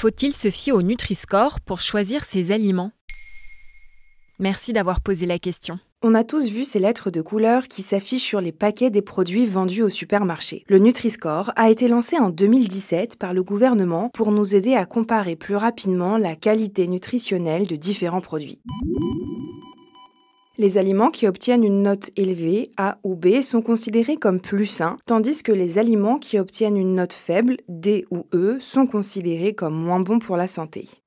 Faut-il se fier au Nutri-Score pour choisir ses aliments? Merci d'avoir posé la question. On a tous vu ces lettres de couleur qui s'affichent sur les paquets des produits vendus au supermarché. Le Nutri-Score a été lancé en 2017 par le gouvernement pour nous aider à comparer plus rapidement la qualité nutritionnelle de différents produits. Les aliments qui obtiennent une note élevée, A ou B, sont considérés comme plus sains, tandis que les aliments qui obtiennent une note faible, D ou E, sont considérés comme moins bons pour la santé.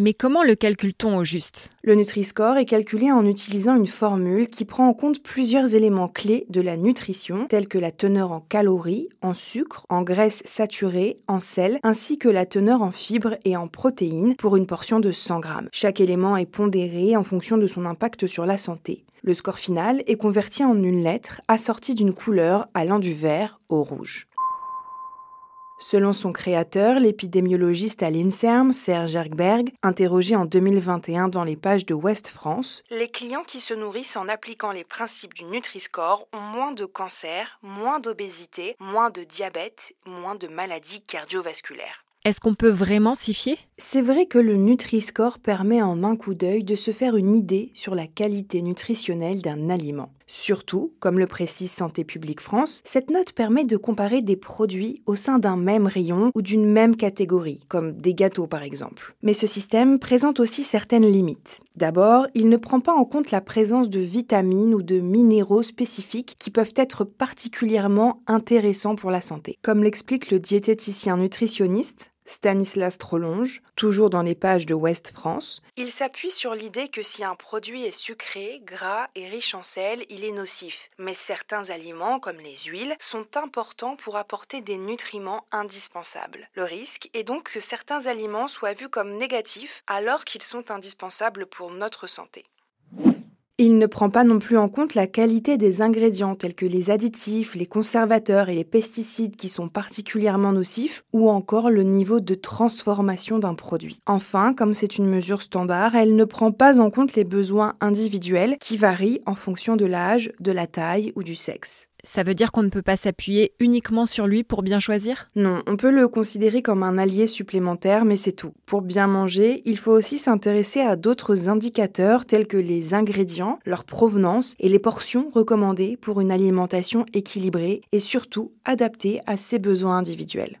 Mais comment le calcule-t-on au juste? Le Nutri-Score est calculé en utilisant une formule qui prend en compte plusieurs éléments clés de la nutrition, tels que la teneur en calories, en sucre, en graisses saturées, en sel, ainsi que la teneur en fibres et en protéines pour une portion de 100 grammes. Chaque élément est pondéré en fonction de son impact sur la santé. Le score final est converti en une lettre assortie d'une couleur allant du vert au rouge. Selon son créateur, l'épidémiologiste à l'INSERM, Serge Ergberg, interrogé en 2021 dans les pages de Ouest France, les clients qui se nourrissent en appliquant les principes du Nutri-Score ont moins de cancer, moins d'obésité, moins de diabète, moins de maladies cardiovasculaires. Est-ce qu'on peut vraiment s'y fier? C'est vrai que le Nutri-Score permet en un coup d'œil de se faire une idée sur la qualité nutritionnelle d'un aliment. Surtout, comme le précise Santé publique France, cette note permet de comparer des produits au sein d'un même rayon ou d'une même catégorie, comme des gâteaux par exemple. Mais ce système présente aussi certaines limites. D'abord, il ne prend pas en compte la présence de vitamines ou de minéraux spécifiques qui peuvent être particulièrement intéressants pour la santé. Comme l'explique le diététicien nutritionniste, Stanislas Trolonge, toujours dans les pages de Ouest France, il s'appuie sur l'idée que si un produit est sucré, gras et riche en sel, il est nocif. Mais certains aliments, comme les huiles, sont importants pour apporter des nutriments indispensables. Le risque est donc que certains aliments soient vus comme négatifs alors qu'ils sont indispensables pour notre santé. Il ne prend pas non plus en compte la qualité des ingrédients tels que les additifs, les conservateurs et les pesticides qui sont particulièrement nocifs ou encore le niveau de transformation d'un produit. Enfin, comme c'est une mesure standard, elle ne prend pas en compte les besoins individuels qui varient en fonction de l'âge, de la taille ou du sexe. Ça veut dire qu'on ne peut pas s'appuyer uniquement sur lui pour bien choisir? Non, on peut le considérer comme un allié supplémentaire, mais c'est tout. Pour bien manger, il faut aussi s'intéresser à d'autres indicateurs tels que les ingrédients, leur provenance et les portions recommandées pour une alimentation équilibrée et surtout adaptée à ses besoins individuels.